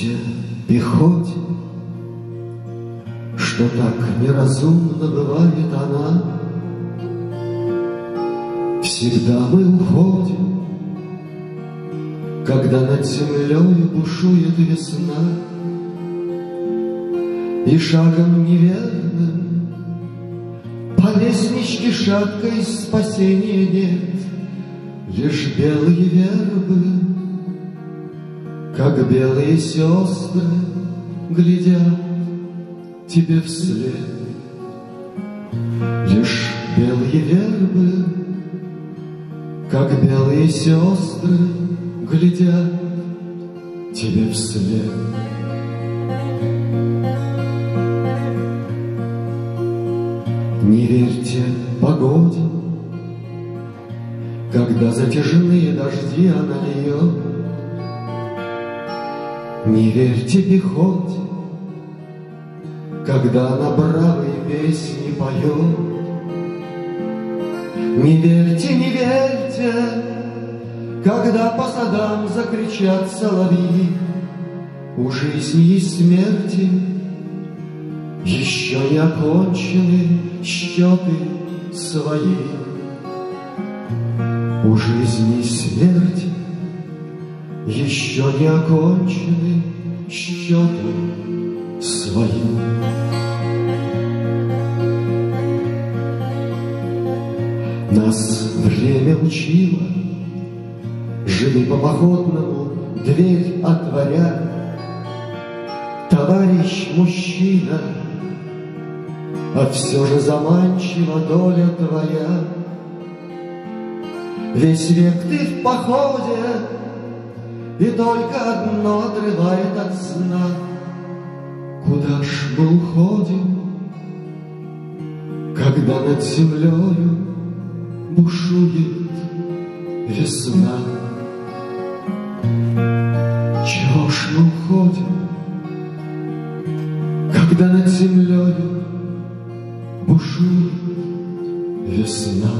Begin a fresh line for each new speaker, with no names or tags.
Пусть пехоте, что так неразумно бывает она, Всегда мы уходим, когда над землей бушует весна, И шагом неверным по лестничке шаткой спасения нет, Лишь белые вербы как белые сестры, глядят тебе вслед. Лишь белые вербы, как белые сестры, глядят тебе вслед. Не верьте погоде, когда затяжные дожди она льет. Не верьте пехоте, когда она бравые песни поет. Не верьте, не верьте, когда по садам закричат соловьи, У жизни и смерти еще не окончены счеты свои. У жизни и смерти еще не окончены счеты свои. Нас время учило, Жили по походному, дверь отворя. Товарищ мужчина, А все же заманчива доля твоя. Весь век ты в походе, И только одно отрывает от сна. Куда ж мы уходим, Когда над землею бушует весна? Чего ж мы уходим, Когда над землею бушует весна?